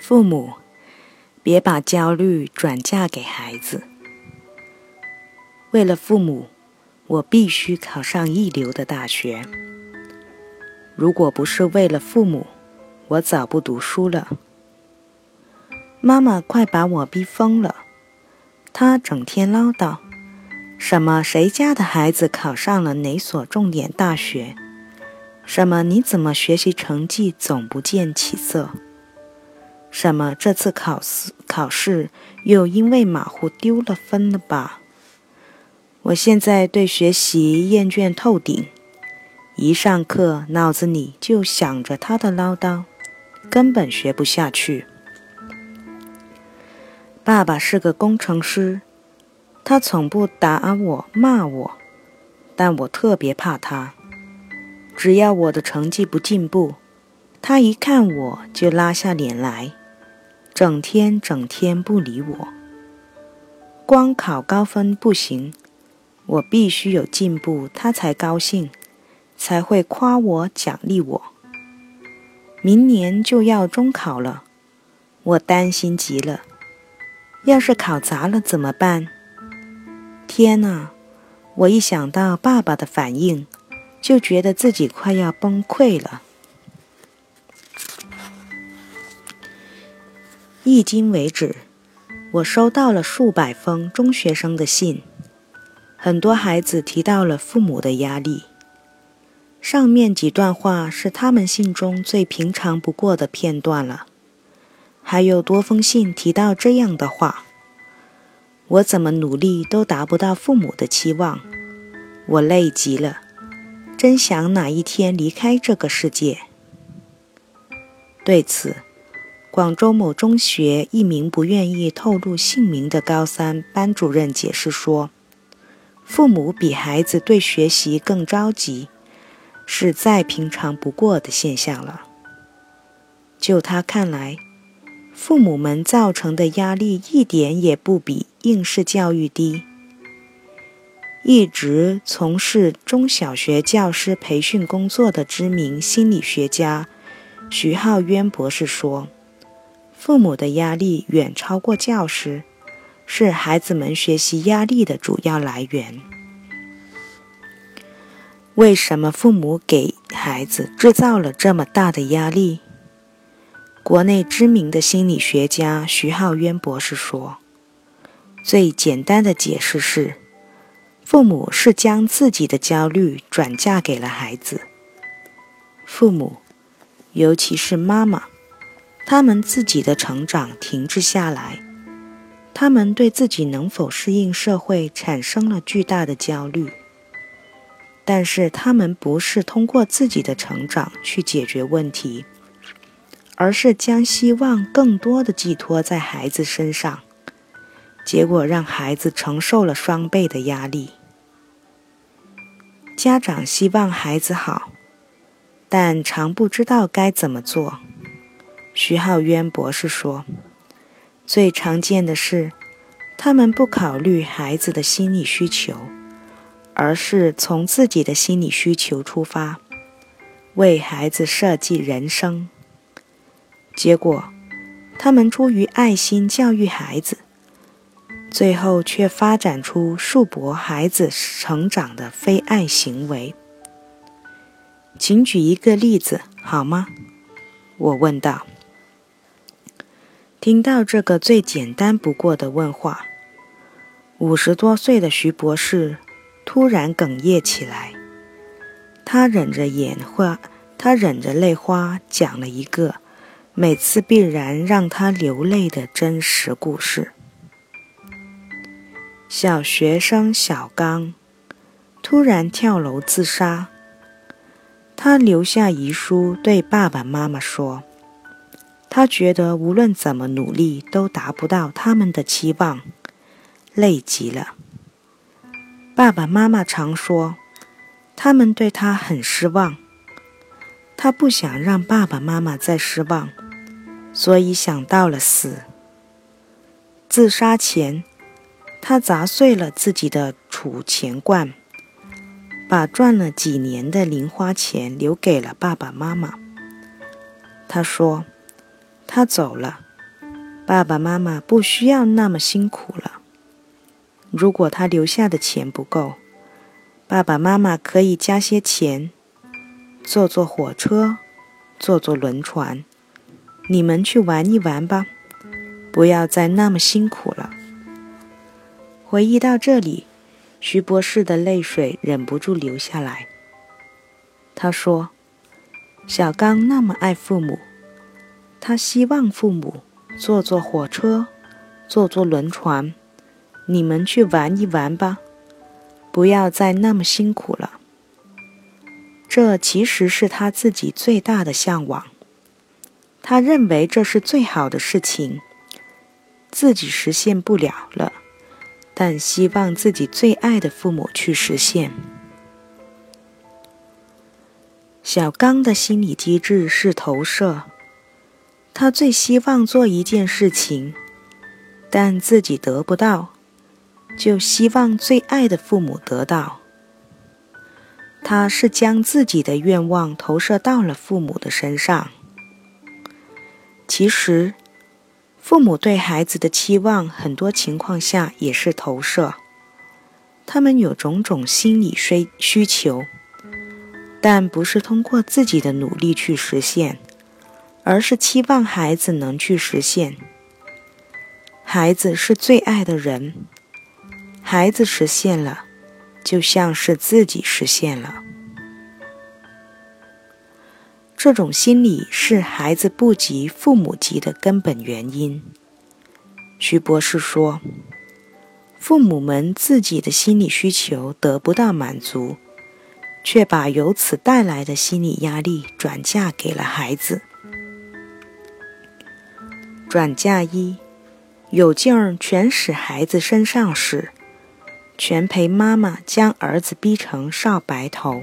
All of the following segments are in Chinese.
父母，别把焦虑转嫁给孩子。为了父母，我必须考上一流的大学。如果不是为了父母，我早不读书了。妈妈快把我逼疯了，她整天唠叨，什么谁家的孩子考上了哪所重点大学，什么你怎么学习成绩总不见起色。什么？这次考试考试又因为马虎丢了分了吧？我现在对学习厌倦透顶，一上课脑子里就想着他的唠叨，根本学不下去。爸爸是个工程师，他从不打我骂我，但我特别怕他。只要我的成绩不进步，他一看我就拉下脸来。整天整天不理我，光考高分不行，我必须有进步，他才高兴，才会夸我奖励我。明年就要中考了，我担心极了，要是考砸了怎么办？天哪！我一想到爸爸的反应，就觉得自己快要崩溃了。迄今为止，我收到了数百封中学生的信，很多孩子提到了父母的压力。上面几段话是他们信中最平常不过的片段了。还有多封信提到这样的话：“我怎么努力都达不到父母的期望，我累极了，真想哪一天离开这个世界。”对此。广州某中学一名不愿意透露姓名的高三班主任解释说：“父母比孩子对学习更着急，是再平常不过的现象了。就他看来，父母们造成的压力一点也不比应试教育低。”一直从事中小学教师培训工作的知名心理学家徐浩渊博士说。父母的压力远超过教师，是孩子们学习压力的主要来源。为什么父母给孩子制造了这么大的压力？国内知名的心理学家徐浩渊博士说：“最简单的解释是，父母是将自己的焦虑转嫁给了孩子。父母，尤其是妈妈。”他们自己的成长停滞下来，他们对自己能否适应社会产生了巨大的焦虑。但是他们不是通过自己的成长去解决问题，而是将希望更多的寄托在孩子身上，结果让孩子承受了双倍的压力。家长希望孩子好，但常不知道该怎么做。徐浩渊博士说：“最常见的是，他们不考虑孩子的心理需求，而是从自己的心理需求出发，为孩子设计人生。结果，他们出于爱心教育孩子，最后却发展出束缚孩子成长的非爱行为。请举一个例子好吗？”我问道。听到这个最简单不过的问话，五十多岁的徐博士突然哽咽起来。他忍着眼花，他忍着泪花，讲了一个每次必然让他流泪的真实故事。小学生小刚突然跳楼自杀，他留下遗书对爸爸妈妈说。他觉得无论怎么努力都达不到他们的期望，累极了。爸爸妈妈常说，他们对他很失望。他不想让爸爸妈妈再失望，所以想到了死。自杀前，他砸碎了自己的储钱罐，把赚了几年的零花钱留给了爸爸妈妈。他说。他走了，爸爸妈妈不需要那么辛苦了。如果他留下的钱不够，爸爸妈妈可以加些钱，坐坐火车，坐坐轮船，你们去玩一玩吧，不要再那么辛苦了。回忆到这里，徐博士的泪水忍不住流下来。他说：“小刚那么爱父母，他希望父母坐坐火车，坐坐轮船，你们去玩一玩吧。”不要再那么辛苦了。这其实是他自己最大的向往。他认为这是最好的事情，自己实现不了了，但希望自己最爱的父母去实现。小刚的心理机制是投射，他最希望做一件事情，但自己得不到。就希望最爱的父母得到。他是将自己的愿望投射到了父母的身上。其实，父母对孩子的期望，很多情况下也是投射。他们有种种心理需需求，但不是通过自己的努力去实现，而是期望孩子能去实现。孩子是最爱的人。孩子实现了，就像是自己实现了。这种心理是孩子不及父母急的根本原因。徐博士说：“父母们自己的心理需求得不到满足，却把由此带来的心理压力转嫁给了孩子。转嫁一，有劲儿全使孩子身上使。”全陪妈妈将儿子逼成少白头。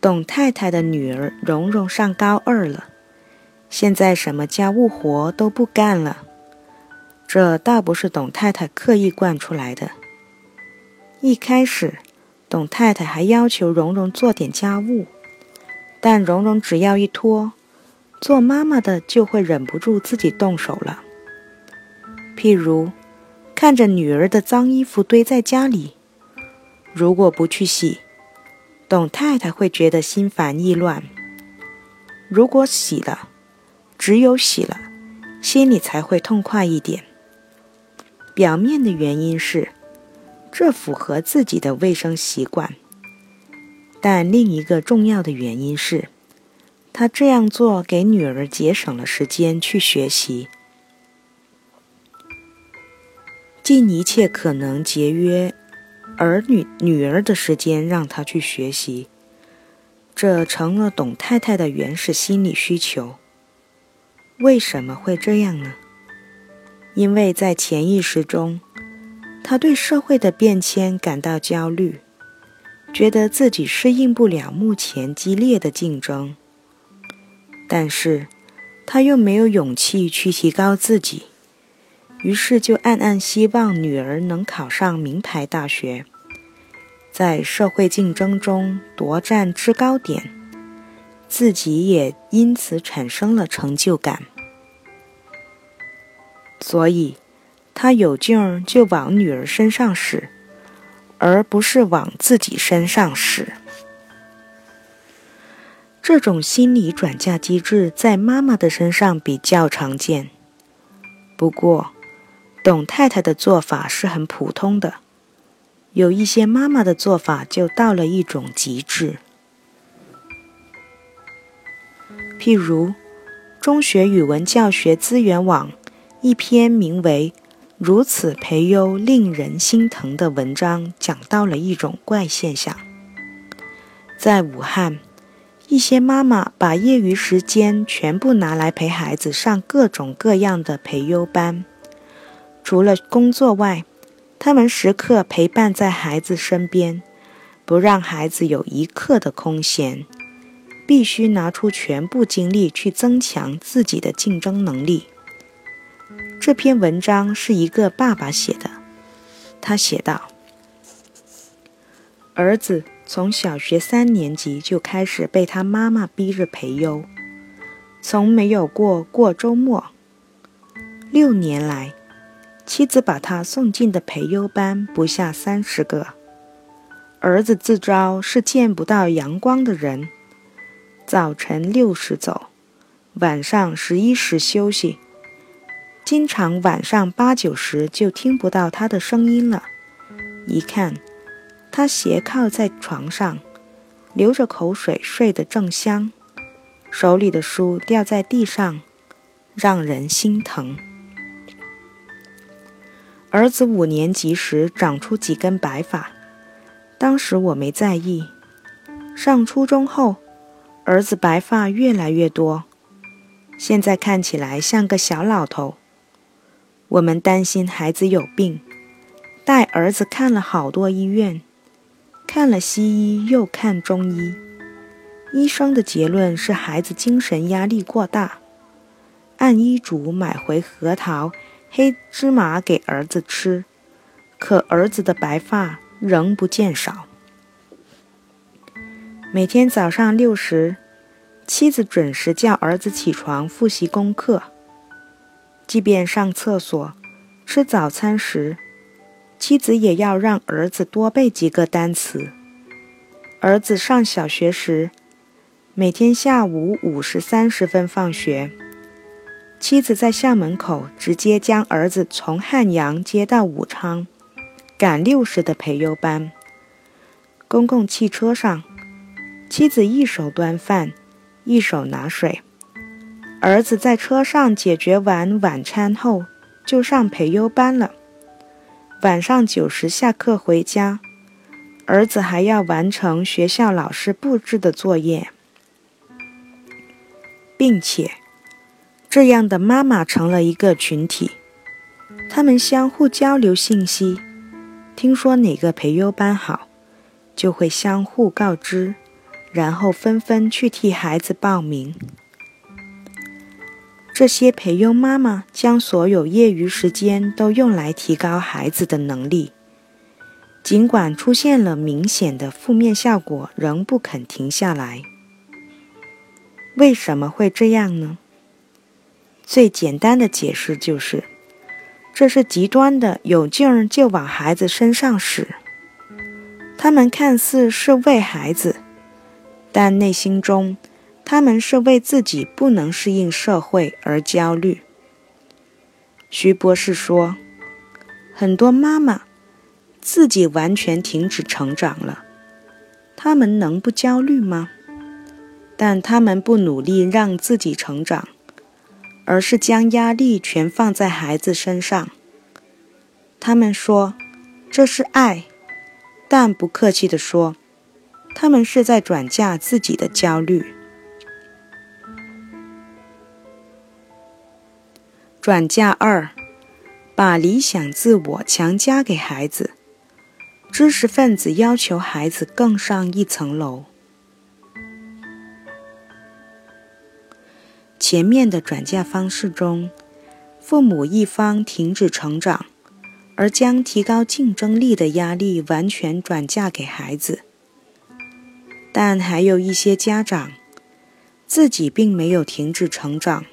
董太太的女儿蓉蓉上高二了，现在什么家务活都不干了。这倒不是董太太刻意惯出来的。一开始，董太太还要求蓉蓉做点家务，但蓉蓉只要一拖，做妈妈的就会忍不住自己动手了。譬如。看着女儿的脏衣服堆在家里，如果不去洗，董太太会觉得心烦意乱；如果洗了，只有洗了，心里才会痛快一点。表面的原因是，这符合自己的卫生习惯，但另一个重要的原因是，他这样做给女儿节省了时间去学习。尽一切可能节约儿女女儿的时间，让她去学习，这成了董太太的原始心理需求。为什么会这样呢？因为在潜意识中，她对社会的变迁感到焦虑，觉得自己适应不了目前激烈的竞争，但是他又没有勇气去提高自己。于是就暗暗希望女儿能考上名牌大学，在社会竞争中夺占制高点，自己也因此产生了成就感。所以，他有劲儿就往女儿身上使，而不是往自己身上使。这种心理转嫁机制在妈妈的身上比较常见，不过。董太太的做法是很普通的，有一些妈妈的做法就到了一种极致。譬如，中学语文教学资源网一篇名为《如此培优令人心疼》的文章，讲到了一种怪现象：在武汉，一些妈妈把业余时间全部拿来陪孩子上各种各样的培优班。除了工作外，他们时刻陪伴在孩子身边，不让孩子有一刻的空闲，必须拿出全部精力去增强自己的竞争能力。这篇文章是一个爸爸写的，他写道：“儿子从小学三年级就开始被他妈妈逼着培优，从没有过过周末。六年来，妻子把他送进的培优班不下三十个。儿子自招是见不到阳光的人，早晨六时走，晚上十一时休息，经常晚上八九时就听不到他的声音了。一看，他斜靠在床上，流着口水睡得正香，手里的书掉在地上，让人心疼。儿子五年级时长出几根白发。当时我没在意，上初中后，儿子白发越来越多，现在看起来像个小老头。我们担心孩子有病，带儿子看了好多医院，看了西医又看中医，医生的结论是孩子精神压力过大。按医嘱买回核桃、黑芝麻给儿子吃，可儿子的白发。仍不见少。每天早上六时，妻子准时叫儿子起床复习功课。即便上厕所、吃早餐时，妻子也要让儿子多背几个单词。儿子上小学时，每天下午五时三十分放学，妻子在校门口直接将儿子从汉阳接到武昌。赶六时的培优班，公共汽车上，妻子一手端饭，一手拿水。儿子在车上解决完晚餐后，就上培优班了。晚上九时下课回家，儿子还要完成学校老师布置的作业，并且，这样的妈妈成了一个群体，他们相互交流信息。听说哪个培优班好，就会相互告知，然后纷纷去替孩子报名。这些培优妈妈将所有业余时间都用来提高孩子的能力，尽管出现了明显的负面效果，仍不肯停下来。为什么会这样呢？最简单的解释就是。这是极端的，有劲儿就往孩子身上使。他们看似是为孩子，但内心中，他们是为自己不能适应社会而焦虑。徐博士说，很多妈妈自己完全停止成长了，他们能不焦虑吗？但他们不努力让自己成长。而是将压力全放在孩子身上。他们说这是爱，但不客气地说，他们是在转嫁自己的焦虑。转嫁二，把理想自我强加给孩子。知识分子要求孩子更上一层楼。前面的转嫁方式中，父母一方停止成长，而将提高竞争力的压力完全转嫁给孩子。但还有一些家长自己并没有停止成长，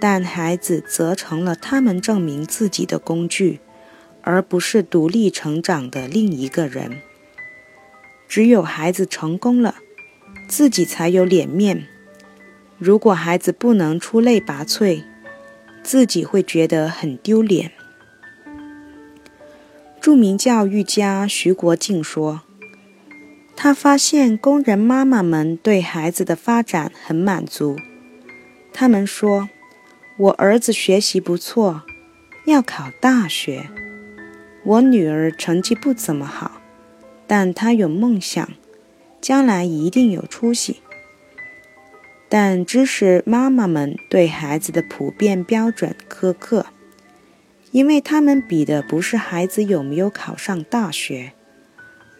但孩子则成了他们证明自己的工具，而不是独立成长的另一个人。只有孩子成功了，自己才有脸面。如果孩子不能出类拔萃，自己会觉得很丢脸。著名教育家徐国静说：“他发现工人妈妈们对孩子的发展很满足。他们说，我儿子学习不错，要考大学；我女儿成绩不怎么好，但她有梦想，将来一定有出息。”但知识妈妈们对孩子的普遍标准苛刻，因为他们比的不是孩子有没有考上大学，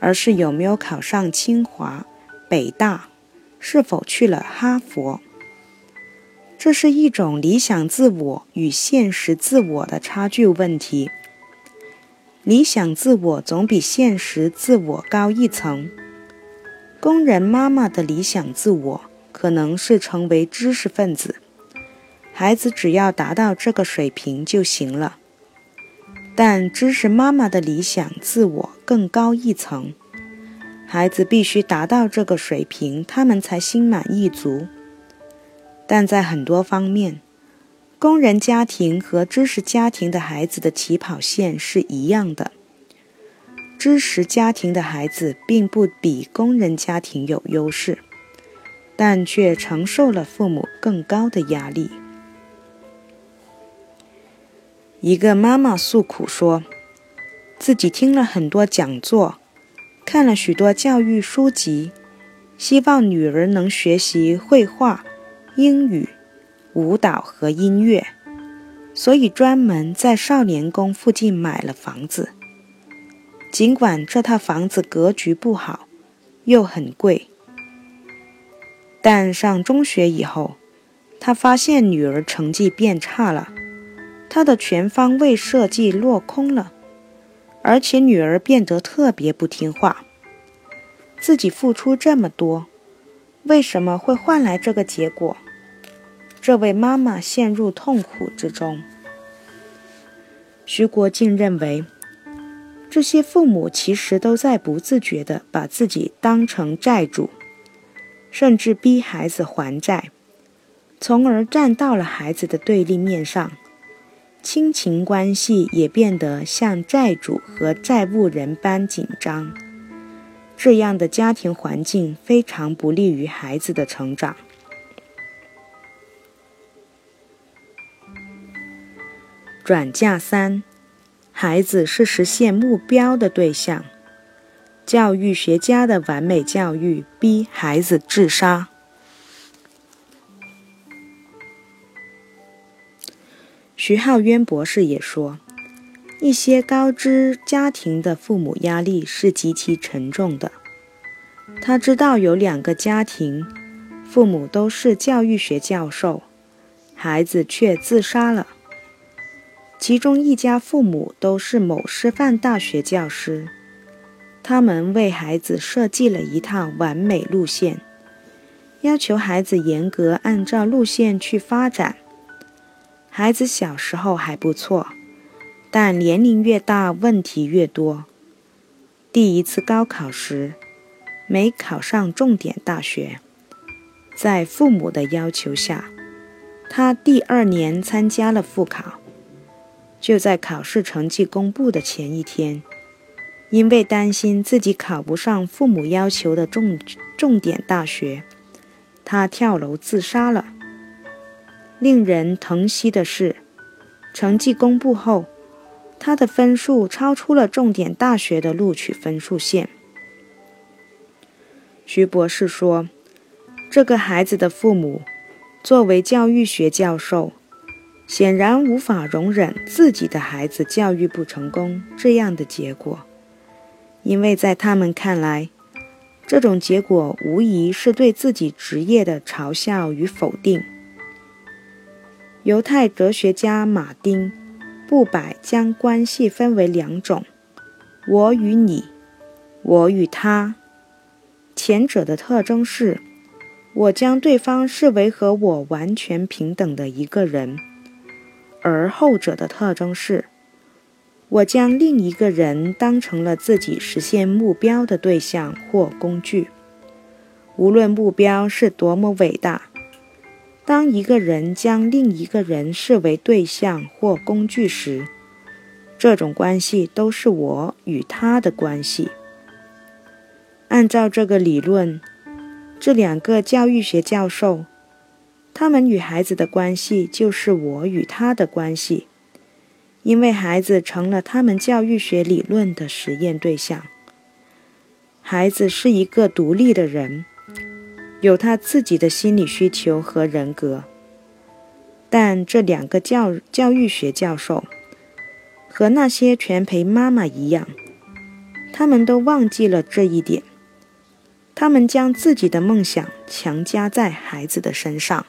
而是有没有考上清华、北大，是否去了哈佛。这是一种理想自我与现实自我的差距问题。理想自我总比现实自我高一层。工人妈妈的理想自我。可能是成为知识分子。孩子只要达到这个水平就行了。但知识妈妈的理想自我更高一层，孩子必须达到这个水平，他们才心满意足。但在很多方面，工人家庭和知识家庭的孩子的起跑线是一样的。知识家庭的孩子并不比工人家庭有优势，但却承受了父母更高的压力。一个妈妈诉苦说，自己听了很多讲座，看了许多教育书籍，希望女儿能学习绘画、英语、舞蹈和音乐，所以专门在少年宫附近买了房子。尽管这套房子格局不好，又很贵，但上中学以后，他发现女儿成绩变差了。他的全方位设计落空了，而且女儿变得特别不听话。自己付出这么多，为什么会换来这个结果？这位妈妈陷入痛苦之中。徐国静认为，这些父母其实都在不自觉地把自己当成债主，甚至逼孩子还债，从而站到了孩子的对立面上。亲情关系也变得像债主和债务人般紧张，这样的家庭环境非常不利于孩子的成长。转嫁三，孩子是实现目标的对象。教育学家的完美教育逼孩子自杀。徐浩渊博士也说，一些高知家庭的父母压力是极其沉重的。他知道有两个家庭，父母都是教育学教授，孩子却自杀了。其中一家父母都是某师范大学教师，他们为孩子设计了一套完美路线，要求孩子严格按照路线去发展。孩子小时候还不错，但年龄越大，问题越多。第一次高考时，没考上重点大学，在父母的要求下，他第二年参加了复考。就在考试成绩公布的前一天，因为担心自己考不上父母要求的重重点大学，他跳楼自杀了。令人疼惜的是，成绩公布后，他的分数超出了重点大学的录取分数线。徐博士说：“这个孩子的父母作为教育学教授，显然无法容忍自己的孩子教育不成功这样的结果，因为在他们看来，这种结果无疑是对自己职业的嘲笑与否定。”犹太哲学家马丁·布柏将关系分为两种：我与你，我与他。前者的特征是，我将对方视为和我完全平等的一个人；而后者的特征是，我将另一个人当成了自己实现目标的对象或工具，无论目标是多么伟大。当一个人将另一个人视为对象或工具时，这种关系都是我与他的关系。按照这个理论，这两个教育学教授，他们与孩子的关系就是我与他的关系，因为孩子成了他们教育学理论的实验对象。孩子是一个独立的人。有他自己的心理需求和人格，但这两个教教育学教授和那些全陪妈妈一样，他们都忘记了这一点。他们将自己的梦想强加在孩子的身上。